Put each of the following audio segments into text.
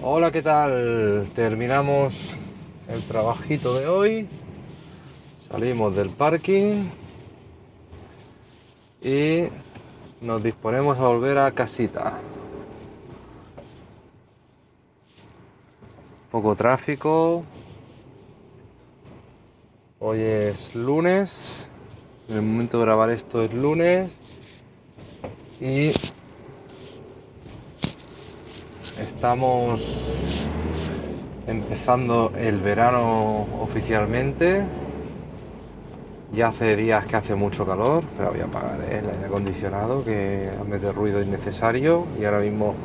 Hola, ¿qué tal? Terminamos el trabajito de hoy. Salimos del parking y nos disponemos a volver a casita. Poco tráfico. Hoy es lunes. En el momento de grabar esto es lunes. Y estamos empezando el verano oficialmente. Ya hace días que hace mucho calor, pero voy a apagar ¿eh? el aire acondicionado que mete ruido innecesario y ahora mismo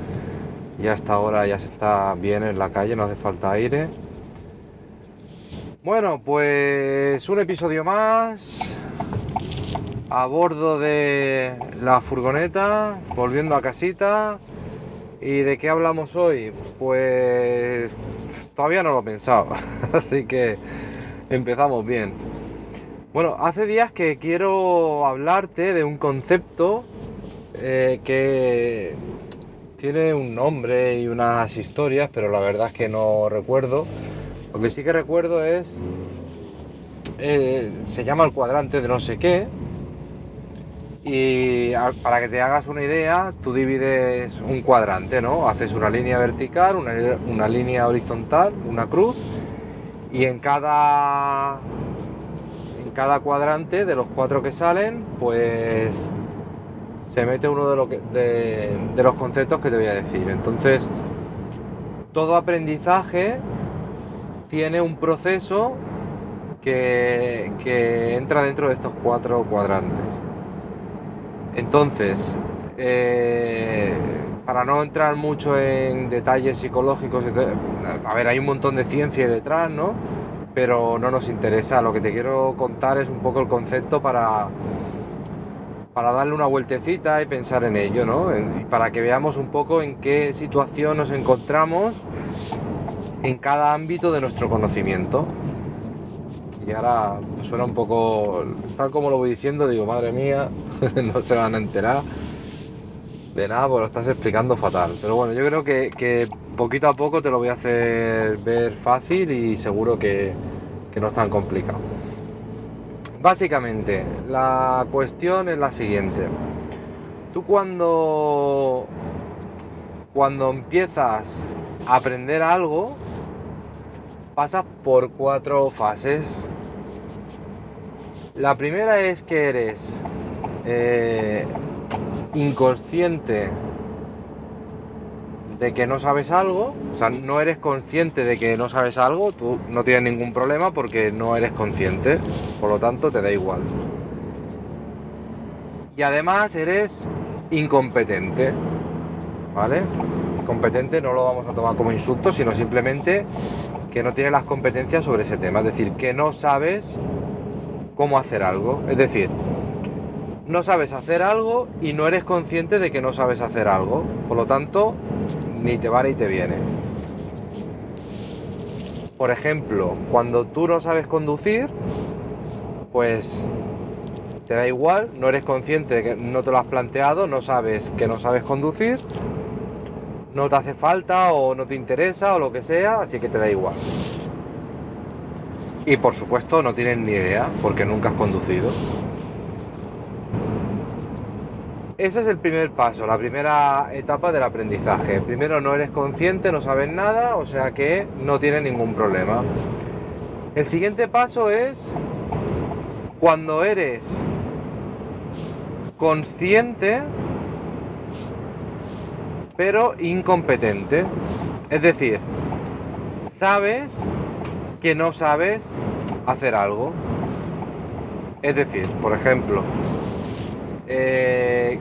ya a esta hora ya se está bien en la calle, no hace falta aire. Bueno, pues un episodio más a bordo de la furgoneta, volviendo a casita. ¿Y de qué hablamos hoy? Pues todavía no lo he pensado, así que empezamos bien. Bueno, hace días que quiero hablarte de un concepto eh, que tiene un nombre y unas historias, pero la verdad es que no recuerdo. Lo que sí que recuerdo es, eh, se llama el cuadrante de no sé qué, y para que te hagas una idea, tú divides un cuadrante, ¿no? Haces una línea vertical, una, una línea horizontal, una cruz, y en cada cada cuadrante de los cuatro que salen, pues se mete uno de, de, los conceptos que te voy a decir. Entonces, todo aprendizaje tiene un proceso que, entra dentro de estos cuatro cuadrantes. Entonces, eh, para no entrar mucho en detalles psicológicos, a ver, hay un montón de ciencia detrás, ¿no? pero no nos interesa. Lo que te quiero contar es un poco el concepto para, para darle una vueltecita y pensar en ello, ¿no? Y para que veamos un poco en qué situación nos encontramos en cada ámbito de nuestro conocimiento. Y ahora suena un poco, tal como lo voy diciendo, digo, madre mía, no se van a enterar de nada, pues lo estás explicando fatal. Pero bueno, yo creo que, poquito a poco te lo voy a hacer ver fácil y seguro que, no es tan complicado. Básicamente, la cuestión es la siguiente. Tú cuando, cuando empiezas a aprender algo, pasas por cuatro fases. La primera es que eres eh, inconsciente de que no sabes algo, o sea, no eres consciente de que no sabes algo, tú no tienes ningún problema porque no eres consciente, por lo tanto te da igual. Y además eres incompetente, ¿vale? Competente no lo vamos a tomar como insulto, sino simplemente que no tienes las competencias sobre ese tema, es decir, que no sabes cómo hacer algo, es decir, no sabes hacer algo y no eres consciente de que no sabes hacer algo. Por lo tanto, ni te va ni te viene. Por ejemplo, cuando tú no sabes conducir, pues te da igual, no eres consciente de que no te lo has planteado, no sabes que no sabes conducir, no te hace falta o no te interesa o lo que sea, así que te da igual. Y por supuesto no tienes ni idea porque nunca has conducido. Ese es el primer paso, la primera etapa del aprendizaje. Primero no eres consciente, no sabes nada, o sea que no tienes ningún problema. El siguiente paso es cuando eres consciente pero incompetente. Es decir, sabes que no sabes hacer algo. Es decir, por ejemplo, eh,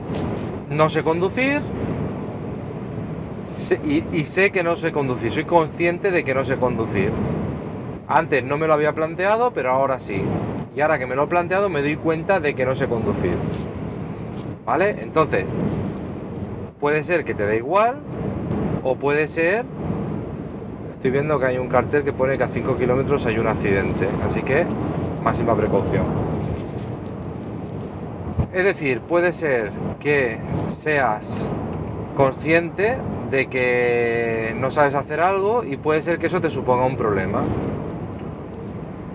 no sé conducir y, sé que no sé conducir, soy consciente de que no sé conducir. Antes no me lo había planteado, pero ahora sí. Y ahora que me lo he planteado me doy cuenta de que no sé conducir. ¿Vale? Entonces, puede ser que te dé igual o puede ser... Estoy viendo que hay un cartel que pone que a 5 kilómetros hay un accidente, así que máxima precaución. Es decir, puede ser que seas consciente de que no sabes hacer algo y puede ser que eso te suponga un problema.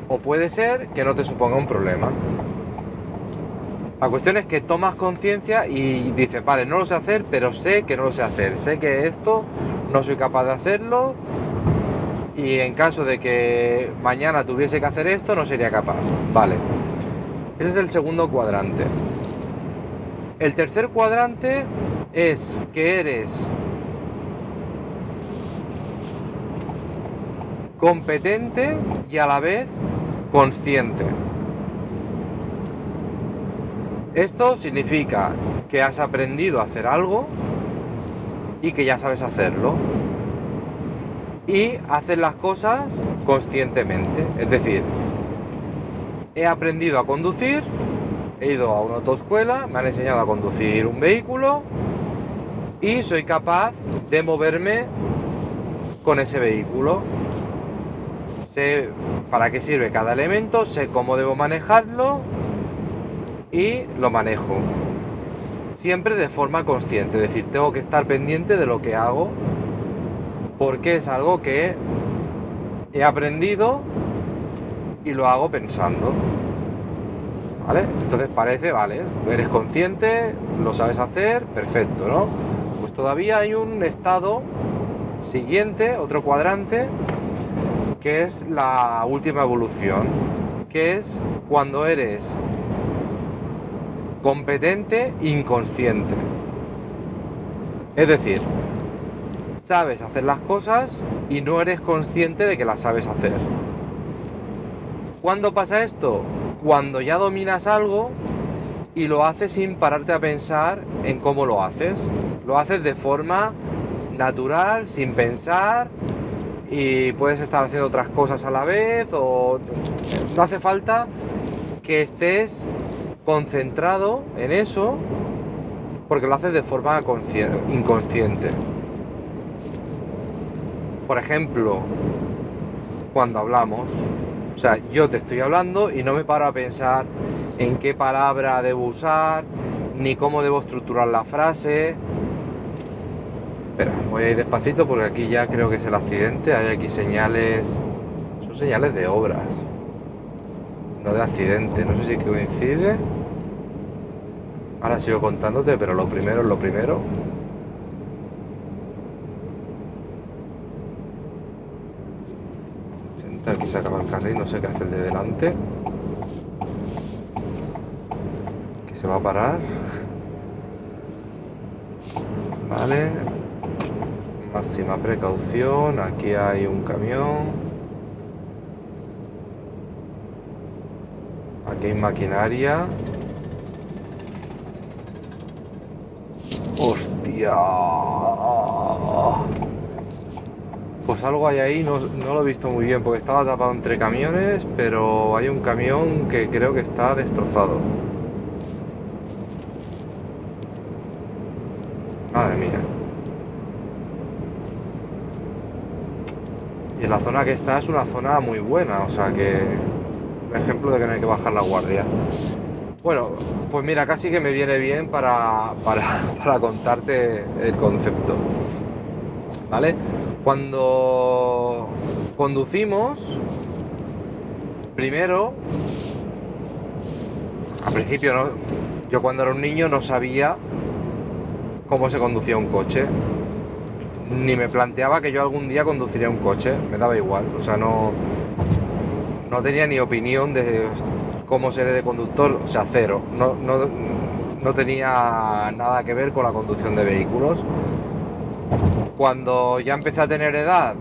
O puede ser que no te suponga un problema. La cuestión es que tomas conciencia y dices, vale, no lo sé hacer, pero sé que no lo sé hacer. Sé que esto no soy capaz de hacerlo y en caso de que mañana tuviese que hacer esto, no sería capaz. Vale. Ese es el segundo cuadrante. El tercer cuadrante es que eres competente y a la vez consciente. Esto significa que has aprendido a hacer algo y que ya sabes hacerlo. Y haces las cosas conscientemente. Es decir, he aprendido a conducir, he ido a una autoescuela, me han enseñado a conducir un vehículo y soy capaz de moverme con ese vehículo. Sé para qué sirve cada elemento, sé cómo debo manejarlo y lo manejo. Siempre de forma consciente, es decir, tengo que estar pendiente de lo que hago porque es algo que he aprendido y lo hago pensando. Entonces parece, vale, eres consciente, lo sabes hacer, perfecto, ¿no? Pues todavía hay un estado siguiente, otro cuadrante, que es la última evolución, que es cuando eres competente inconsciente. Es decir, sabes hacer las cosas y no eres consciente de que las sabes hacer. ¿Cuándo pasa esto? Cuando ya dominas algo y lo haces sin pararte a pensar en cómo lo haces. Lo haces de forma natural, sin pensar y puedes estar haciendo otras cosas a la vez o no hace falta que estés concentrado en eso porque lo haces de forma inconsciente. Por ejemplo, cuando hablamos, o sea, yo te estoy hablando y no me paro a pensar en qué palabra debo usar, ni cómo debo estructurar la frase. Espera, voy a ir despacito porque aquí ya creo que es el accidente. Hay aquí señales, son señales de obras, no de accidente. No sé si coincide. Ahora sigo contándote, pero lo primero es lo primero. Aquí se acaba el carril, no sé qué hace el de delante. Que se va a parar. Vale. Máxima precaución. Aquí hay un camión. Aquí hay maquinaria. Hostia. Pues algo hay ahí, no, lo he visto muy bien porque estaba tapado entre camiones, pero hay un camión que creo que está destrozado. Madre mía. Y en la zona que está es una zona muy buena, o sea que... Ejemplo de que no hay que bajar la guardia. Bueno, pues mira, casi que me viene bien para, para, contarte el concepto. ¿Vale? Cuando conducimos, primero, al principio no, yo cuando era un niño no sabía cómo se conducía un coche, ni me planteaba que yo algún día conduciría un coche, me daba igual, o sea, no, no tenía ni opinión de cómo seré de conductor, o sea, cero. No, no, tenía nada que ver con la conducción de vehículos. Cuando ya empecé a tener edad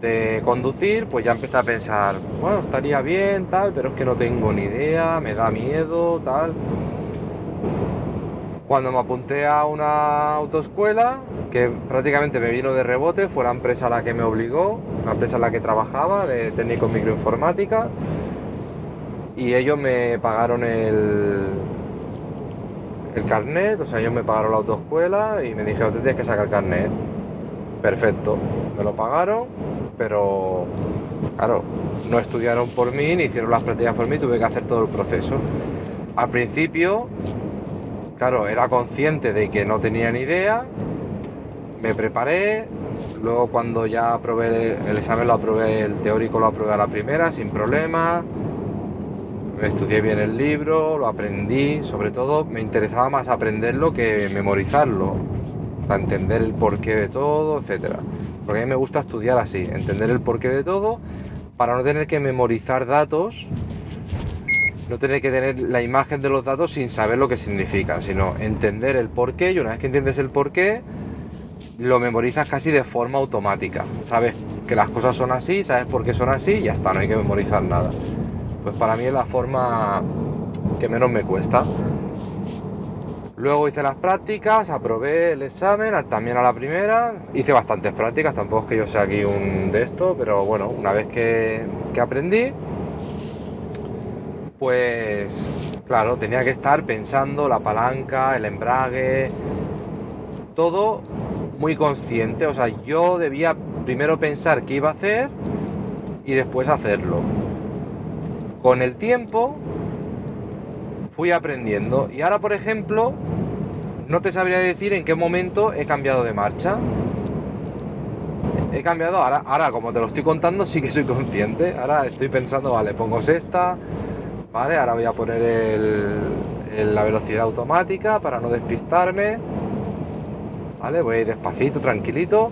de conducir, pues ya empecé a pensar, bueno, estaría bien, tal, pero es que no tengo ni idea, me da miedo, tal. Cuando me apunté a una autoescuela, que prácticamente me vino de rebote, fue la empresa la que me obligó, la empresa en la que trabajaba, de técnico en microinformática, y ellos me pagaron el, el carnet, o sea, ellos me pagaron la autoescuela y me dijeron, te tienes que sacar el carnet. Perfecto, me lo pagaron, pero claro, no estudiaron por mí ni hicieron las prácticas por mí, tuve que hacer todo el proceso. Al principio, claro, era consciente de que no tenía ni idea, me preparé, luego cuando ya aprobé el examen lo aprobé, el teórico lo aprobé a la primera sin problema, me estudié bien el libro, lo aprendí, sobre todo me interesaba más aprenderlo que memorizarlo, para entender el porqué de todo, etcétera. Porque a mí me gusta estudiar así, entender el porqué de todo, para no tener que memorizar datos, no tener que tener la imagen de los datos sin saber lo que significan, sino entender el porqué y una vez que entiendes el porqué, lo memorizas casi de forma automática. Sabes que las cosas son así, sabes por qué son así y ya está, no hay que memorizar nada pues para mí es la forma que menos me cuesta. Luego hice las prácticas, aprobé el examen también a la primera, hice bastantes prácticas, tampoco es que yo sea aquí un de esto, pero bueno, una vez que, que aprendí, pues claro, tenía que estar pensando la palanca, el embrague, todo muy consciente, o sea, yo debía primero pensar qué iba a hacer y después hacerlo. Con el tiempo fui aprendiendo. Y ahora por ejemplo no te sabría decir en qué momento he cambiado de marcha. He cambiado ahora, ahora como te lo estoy contando sí que soy consciente. Ahora estoy pensando vale pongo sexta vale ahora voy a poner la velocidad automática para no despistarme. Vale voy a ir despacito tranquilito.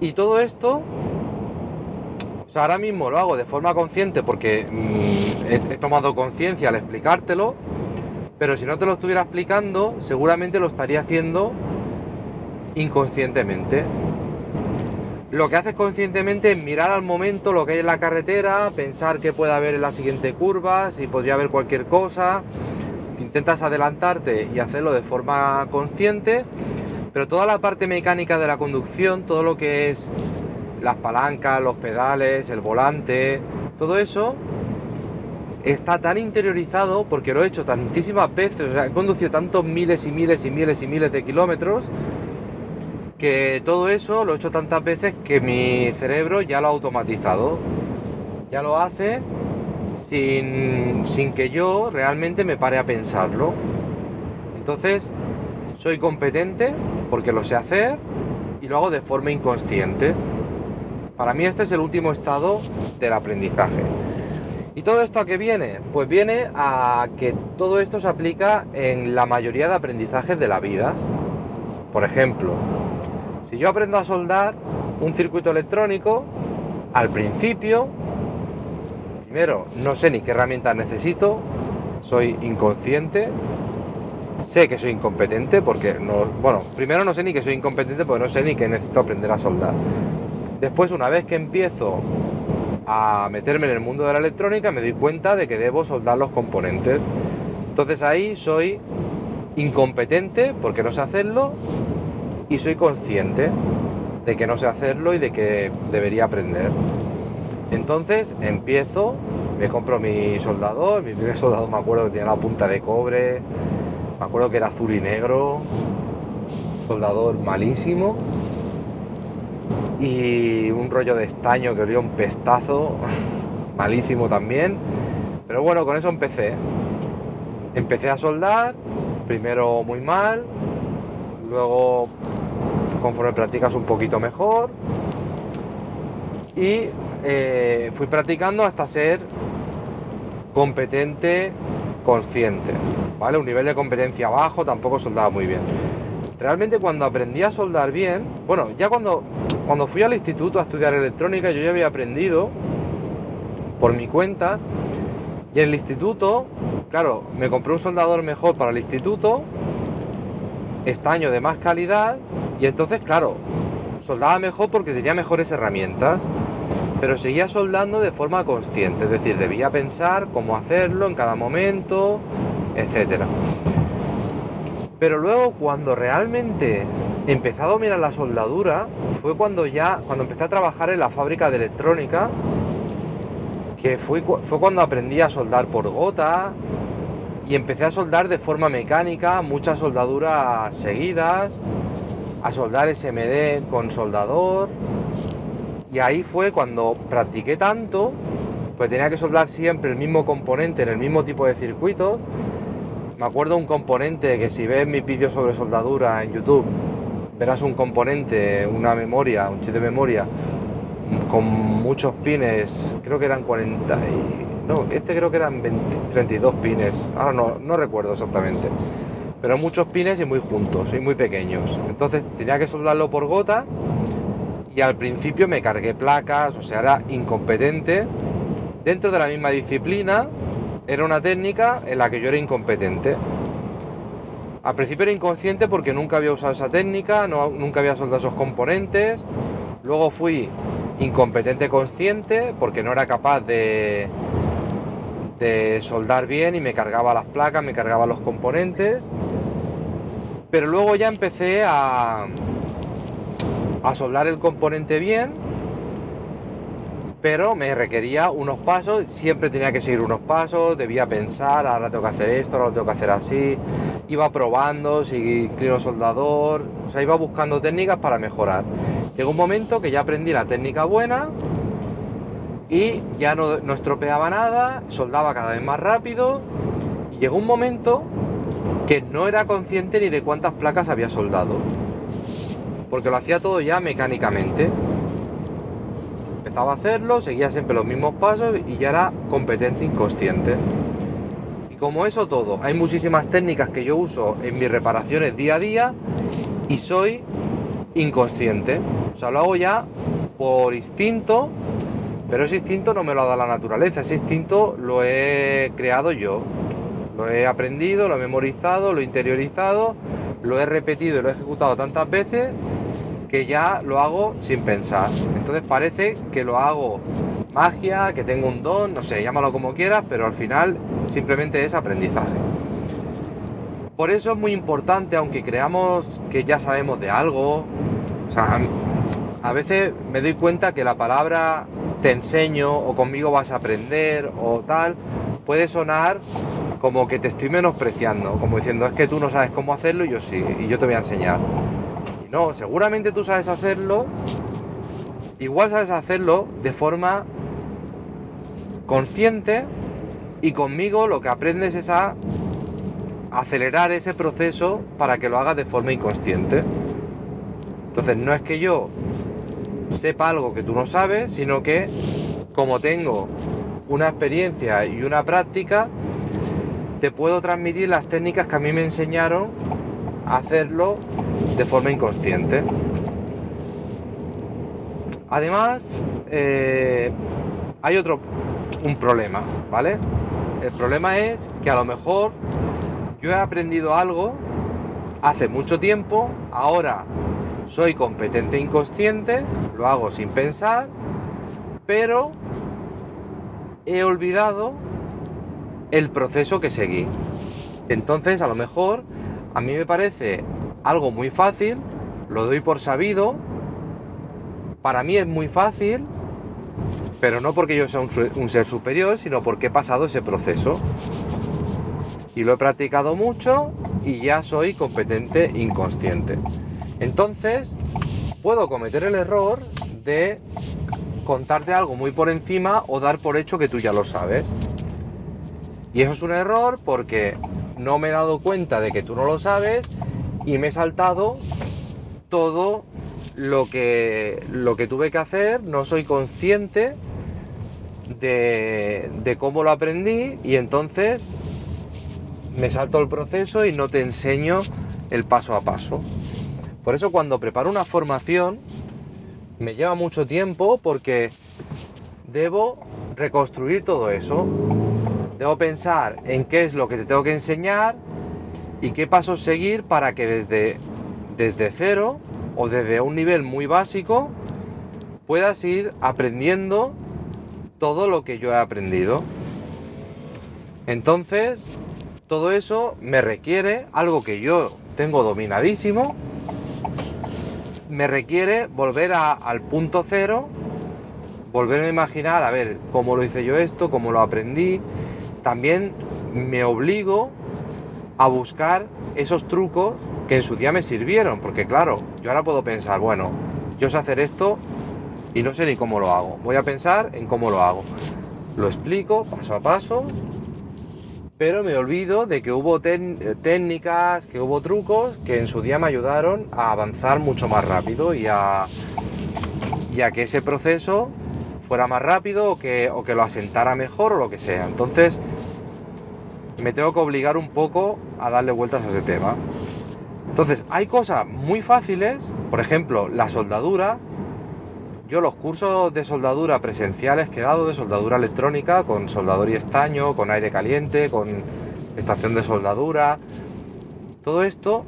Y todo esto sea, ahora mismo lo hago de forma consciente porque mm, he, tomado conciencia al explicártelo, pero si no te lo estuviera explicando, seguramente lo estaría haciendo inconscientemente. Lo que haces conscientemente es mirar al momento lo que hay en la carretera, pensar qué puede haber en la siguiente curva, si podría haber cualquier cosa, intentas adelantarte y hacerlo de forma consciente, pero toda la parte mecánica de la conducción, todo lo que es las palancas, los pedales, el volante, todo eso está tan interiorizado porque lo he hecho tantísimas veces, o sea, he conducido tantos miles y miles y miles y miles de kilómetros que todo eso lo he hecho tantas veces que mi cerebro ya lo ha automatizado, ya lo hace sin, sin que yo realmente me pare a pensarlo. Entonces, soy competente porque lo sé hacer y lo hago de forma inconsciente. Para mí este es el último estado del aprendizaje. ¿Y todo esto a qué viene? Pues viene a que todo esto se aplica en la mayoría de aprendizajes de la vida. Por ejemplo, si yo aprendo a soldar un circuito electrónico, al principio, primero, no sé ni qué herramientas necesito, soy inconsciente, sé que soy incompetente porque no, bueno, primero no sé ni que soy incompetente porque no sé ni que necesito aprender a soldar. Después, una vez que empiezo a meterme en el mundo de la electrónica, me doy cuenta de que debo soldar los componentes. Entonces ahí soy incompetente porque no sé hacerlo y soy consciente de que no sé hacerlo y de que debería aprender. Entonces empiezo, me compro mi soldador, mi primer soldador me acuerdo que tenía la punta de cobre, me acuerdo que era azul y negro, soldador malísimo y un rollo de estaño que olía un pestazo, malísimo también. Pero bueno, con eso empecé. Empecé a soldar, primero muy mal, luego conforme practicas un poquito mejor y eh, fui practicando hasta ser competente consciente, ¿vale? Un nivel de competencia bajo, tampoco soldaba muy bien realmente cuando aprendí a soldar bien, bueno, ya cuando, cuando fui al instituto a estudiar electrónica yo ya había aprendido por mi cuenta y en el instituto, claro, me compré un soldador mejor para el instituto, estaño de más calidad y entonces, claro, soldaba mejor porque tenía mejores herramientas, pero seguía soldando de forma consciente, es decir, debía pensar cómo hacerlo en cada momento, etcétera. Pero luego cuando realmente empecé a dominar la soldadura fue cuando ya, cuando empecé a trabajar en la fábrica de electrónica, que fue, fue cuando aprendí a soldar por gota y empecé a soldar de forma mecánica, muchas soldaduras seguidas, a soldar SMD con soldador. Y ahí fue cuando practiqué tanto, pues tenía que soldar siempre el mismo componente en el mismo tipo de circuito me acuerdo un componente que si ves mis vídeos sobre soldadura en YouTube, verás un componente, una memoria, un chip de memoria con muchos pines, creo que eran 40 y... No, este creo que eran 32 pines, ahora no, no recuerdo exactamente. Pero muchos pines y muy juntos y muy pequeños. Entonces tenía que soldarlo por gota y al principio me cargué placas, o sea, era incompetente. Dentro de la misma disciplina, era una técnica en la que yo era incompetente. Al principio era inconsciente porque nunca había usado esa técnica, nunca había soldado esos componentes. Luego fui incompetente consciente porque no era capaz de, de soldar bien y me cargaba las placas, me cargaba los componentes. Pero luego ya empecé a, a soldar el componente bien, pero me requería unos pasos, siempre tenía que seguir unos pasos, debía pensar, ahora tengo que hacer esto, ahora tengo que hacer así, iba probando, si inclino soldador, o sea, iba buscando técnicas para mejorar. Llegó un momento que ya aprendí la técnica buena y ya no, no estropeaba nada, soldaba cada vez más rápido y llegó un momento que no era consciente ni de cuántas placas había soldado porque lo hacía todo ya mecánicamente. Empezaba a hacerlo, seguía siempre los mismos pasos y ya era competente inconsciente. Y como eso todo, hay muchísimas técnicas que yo uso en mis reparaciones día a día y soy inconsciente. O sea, lo hago ya por instinto, pero ese instinto no me lo ha dado la naturaleza, ese instinto lo he creado yo. Lo he aprendido, lo he memorizado, lo he interiorizado, lo he repetido y lo he ejecutado tantas veces que ya lo hago sin pensar. Entonces parece que lo hago magia, que tengo un don, no sé, llámalo como quieras, pero al final simplemente es aprendizaje. Por eso es muy importante, aunque creamos que ya sabemos de algo, o sea, a veces me doy cuenta que la palabra te enseño o conmigo vas a aprender o tal, puede sonar como que te estoy menospreciando, como diciendo es que tú no sabes cómo hacerlo y yo sí, y yo te voy a enseñar. No, seguramente tú sabes hacerlo, igual sabes hacerlo de forma consciente y conmigo lo que aprendes es a acelerar ese proceso para que lo hagas de forma inconsciente. Entonces no es que yo sepa algo que tú no sabes, sino que como tengo una experiencia y una práctica, te puedo transmitir las técnicas que a mí me enseñaron hacerlo de forma inconsciente. Además, eh, hay otro, un problema, ¿vale? El problema es que a lo mejor yo he aprendido algo hace mucho tiempo, ahora soy competente inconsciente, lo hago sin pensar, pero he olvidado el proceso que seguí. Entonces, a lo mejor, a mí me parece algo muy fácil, lo doy por sabido, para mí es muy fácil, pero no porque yo sea un, ser superior, sino porque he pasado ese proceso. Y lo he practicado mucho y ya soy competente inconsciente. Entonces, puedo cometer el error de contarte algo muy por encima o dar por hecho que tú ya lo sabes. Y eso es un error porque no me he dado cuenta de que tú no lo sabes y me he saltado todo lo que, lo que tuve que hacer, no soy consciente de, de cómo lo aprendí y entonces me salto el proceso y no te enseño el paso a paso. Por eso cuando preparo una formación me lleva mucho tiempo porque debo reconstruir todo eso. Debo pensar en qué es lo que te tengo que enseñar, y qué pasos seguir para que desde, desde cero o desde un nivel muy básico puedas ir aprendiendo todo lo que yo he aprendido. Entonces, todo eso me requiere algo que yo tengo dominadísimo, me requiere volver al punto cero, volverme a imaginar, a ver, cómo lo hice yo esto, cómo lo aprendí. También me obligo a buscar esos trucos que en su día me sirvieron, porque claro, yo ahora puedo pensar, bueno, yo sé hacer esto y no sé ni cómo lo hago. Voy a pensar en cómo lo hago. Lo explico paso a paso, pero me olvido de que hubo técnicas, que hubo trucos que en su día me ayudaron a avanzar mucho más rápido y a, que ese proceso fuera más rápido o que, o que lo asentara mejor o lo que sea. Entonces, me tengo que obligar un poco a darle vueltas a ese tema. Entonces, hay cosas muy fáciles, por ejemplo, la soldadura. Yo los cursos de soldadura presenciales que he dado, de soldadura electrónica, con soldador y estaño, con aire caliente, con estación de soldadura, todo esto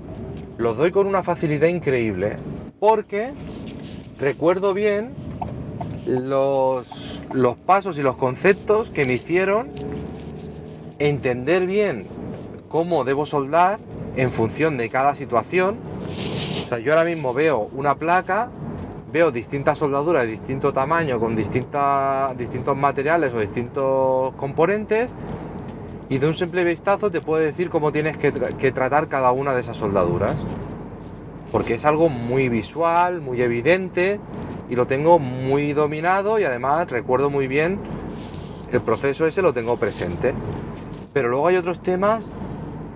los doy con una facilidad increíble, porque recuerdo bien los, los pasos y los conceptos que me hicieron entender bien cómo debo soldar en función de cada situación. O sea, yo ahora mismo veo una placa, veo distintas soldaduras de distinto tamaño, con distintas, distintos materiales o distintos componentes, y de un simple vistazo te puedo decir cómo tienes que, que tratar cada una de esas soldaduras. Porque es algo muy visual, muy evidente, y lo tengo muy dominado y además recuerdo muy bien el proceso ese lo tengo presente. Pero luego hay otros temas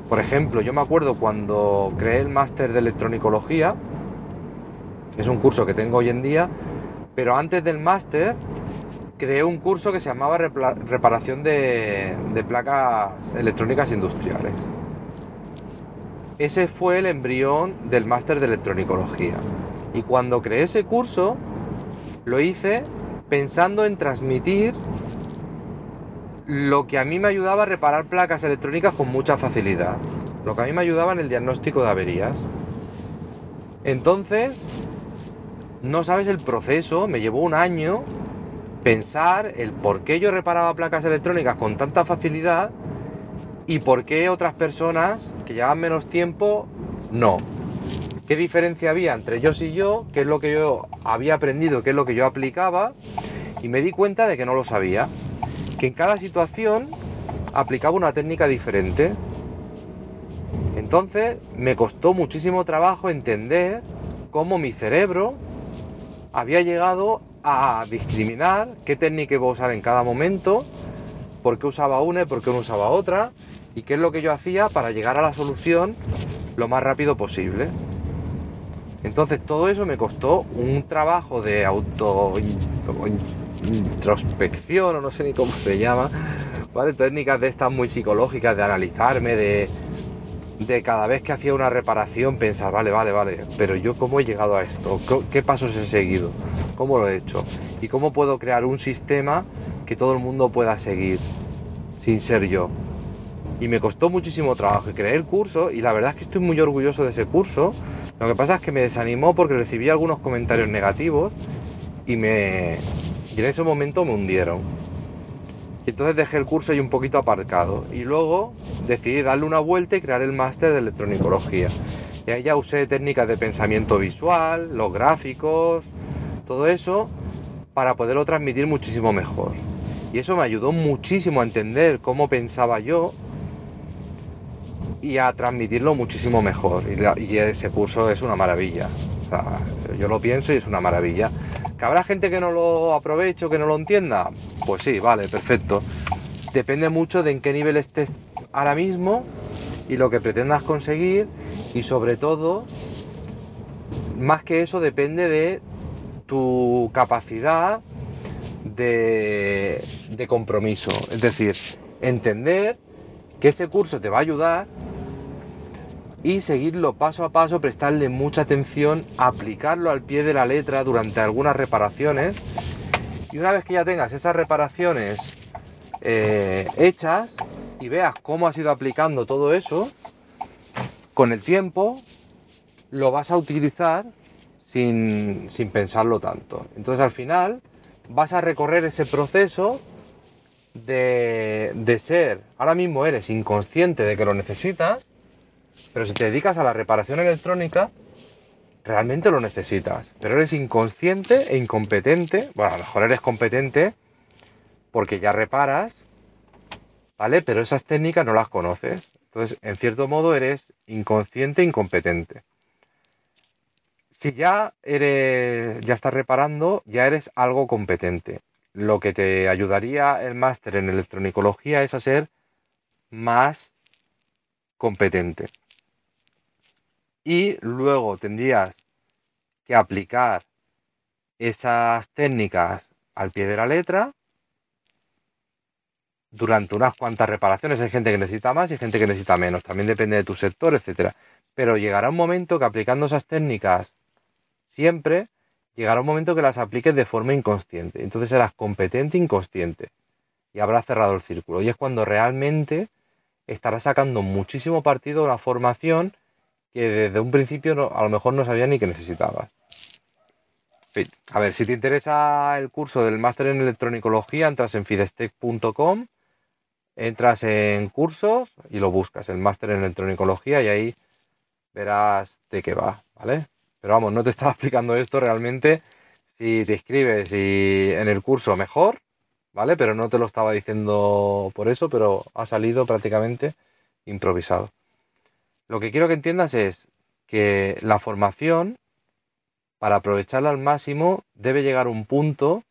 por ejemplo, yo me acuerdo cuando creé el máster de electronicología, es un curso que tengo hoy en día, pero antes del máster creé un curso que se llamaba reparación de, placas electrónicas industriales. Ese fue el embrión del máster de electronicología. Y cuando creé ese curso, lo hice pensando en transmitir lo que a mí me ayudaba a reparar placas electrónicas con mucha facilidad, lo que a mí me ayudaba en el diagnóstico de averías. Entonces, no sabes el proceso, me llevó un año pensar el por qué yo reparaba placas electrónicas con tanta facilidad y por qué otras personas que llevaban menos tiempo no. ¿Qué diferencia había entre ellos y yo? ¿Qué es lo que yo había aprendido? ¿Qué es lo que yo aplicaba? Y me di cuenta de que no lo sabía que en cada situación aplicaba una técnica diferente. Entonces me costó muchísimo trabajo entender cómo mi cerebro había llegado a discriminar qué técnica iba a usar en cada momento, por qué usaba una y por qué no usaba otra, y qué es lo que yo hacía para llegar a la solución lo más rápido posible. Entonces todo eso me costó un trabajo de auto introspección o no sé ni cómo se llama, ¿vale? Técnicas de estas muy psicológicas, de analizarme, de, de cada vez que hacía una reparación pensar, vale, vale, vale, pero yo cómo he llegado a esto, qué pasos he seguido, cómo lo he hecho y cómo puedo crear un sistema que todo el mundo pueda seguir sin ser yo. Y me costó muchísimo trabajo y creé el curso y la verdad es que estoy muy orgulloso de ese curso. Lo que pasa es que me desanimó porque recibí algunos comentarios negativos y me, en ese momento me hundieron. Y entonces dejé el curso ahí un poquito aparcado. Y luego decidí darle una vuelta y crear el máster de electronicología. Y ahí ya usé técnicas de pensamiento visual, los gráficos, todo eso, para poderlo transmitir muchísimo mejor. Y eso me ayudó muchísimo a entender cómo pensaba yo y a transmitirlo muchísimo mejor. Y, ese curso es una maravilla. yo lo pienso y es una maravilla. ¿Que habrá gente que no lo aproveche o que no lo entienda? Pues sí, vale, perfecto. Depende mucho de en qué nivel estés ahora mismo y lo que pretendas conseguir y sobre todo, más que eso, depende de tu capacidad de, de compromiso. Es decir, entender que ese curso te va a ayudar y seguirlo paso a paso, prestarle mucha atención, aplicarlo al pie de la letra durante algunas reparaciones y una vez que ya tengas esas reparaciones eh, hechas y veas cómo has ido aplicando todo eso, con el tiempo lo vas a utilizar sin, sin pensarlo tanto. Entonces al final vas a recorrer ese proceso de, de ser, ahora mismo eres inconsciente de que lo necesitas, pero si te dedicas a la reparación electrónica, realmente lo necesitas. Pero eres inconsciente e incompetente. Bueno, a lo mejor eres competente porque ya reparas, ¿vale? Pero esas técnicas no las conoces. Entonces, en cierto modo, eres inconsciente e incompetente. Si ya eres, ya estás reparando, ya eres algo competente. Lo que te ayudaría el máster en electronicología es a ser más competente. Y luego tendrías que aplicar esas técnicas al pie de la letra durante unas cuantas reparaciones. Hay gente que necesita más y gente que necesita menos. También depende de tu sector, etcétera. Pero llegará un momento que aplicando esas técnicas siempre, llegará un momento que las apliques de forma inconsciente. Entonces serás competente inconsciente. Y habrás cerrado el círculo. Y es cuando realmente estarás sacando muchísimo partido la formación que desde un principio a lo mejor no sabía ni que necesitabas. A ver, si te interesa el curso del máster en electronicología, entras en fidestec.com, entras en cursos y lo buscas, el máster en electronicología, y ahí verás de qué va, ¿vale? Pero vamos, no te estaba explicando esto realmente. Si te inscribes y en el curso, mejor, ¿vale? Pero no te lo estaba diciendo por eso, pero ha salido prácticamente improvisado. Lo que quiero que entiendas es que la formación, para aprovecharla al máximo, debe llegar a un punto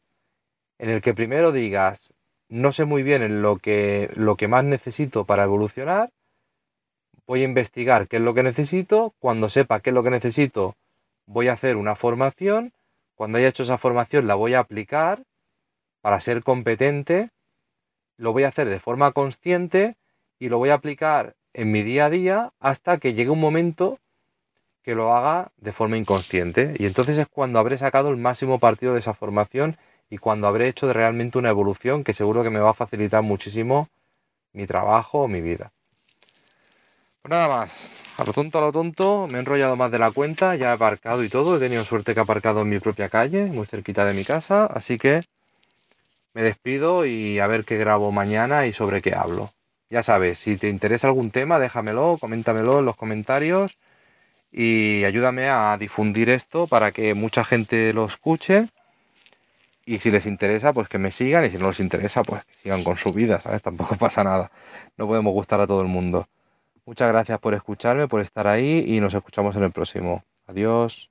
en el que primero digas, no sé muy bien lo que, lo que más necesito para evolucionar, voy a investigar qué es lo que necesito, cuando sepa qué es lo que necesito, voy a hacer una formación, cuando haya hecho esa formación la voy a aplicar para ser competente, lo voy a hacer de forma consciente y lo voy a aplicar en mi día a día hasta que llegue un momento que lo haga de forma inconsciente. Y entonces es cuando habré sacado el máximo partido de esa formación y cuando habré hecho realmente una evolución que seguro que me va a facilitar muchísimo mi trabajo o mi vida. Pues nada más, a lo tonto, a lo tonto, me he enrollado más de la cuenta, ya he aparcado y todo, he tenido suerte que he aparcado en mi propia calle, muy cerquita de mi casa, así que me despido y a ver qué grabo mañana y sobre qué hablo. Ya sabes, si te interesa algún tema, déjamelo, coméntamelo en los comentarios y ayúdame a difundir esto para que mucha gente lo escuche. Y si les interesa, pues que me sigan. Y si no les interesa, pues que sigan con su vida, ¿sabes? Tampoco pasa nada. No podemos gustar a todo el mundo. Muchas gracias por escucharme, por estar ahí y nos escuchamos en el próximo. Adiós.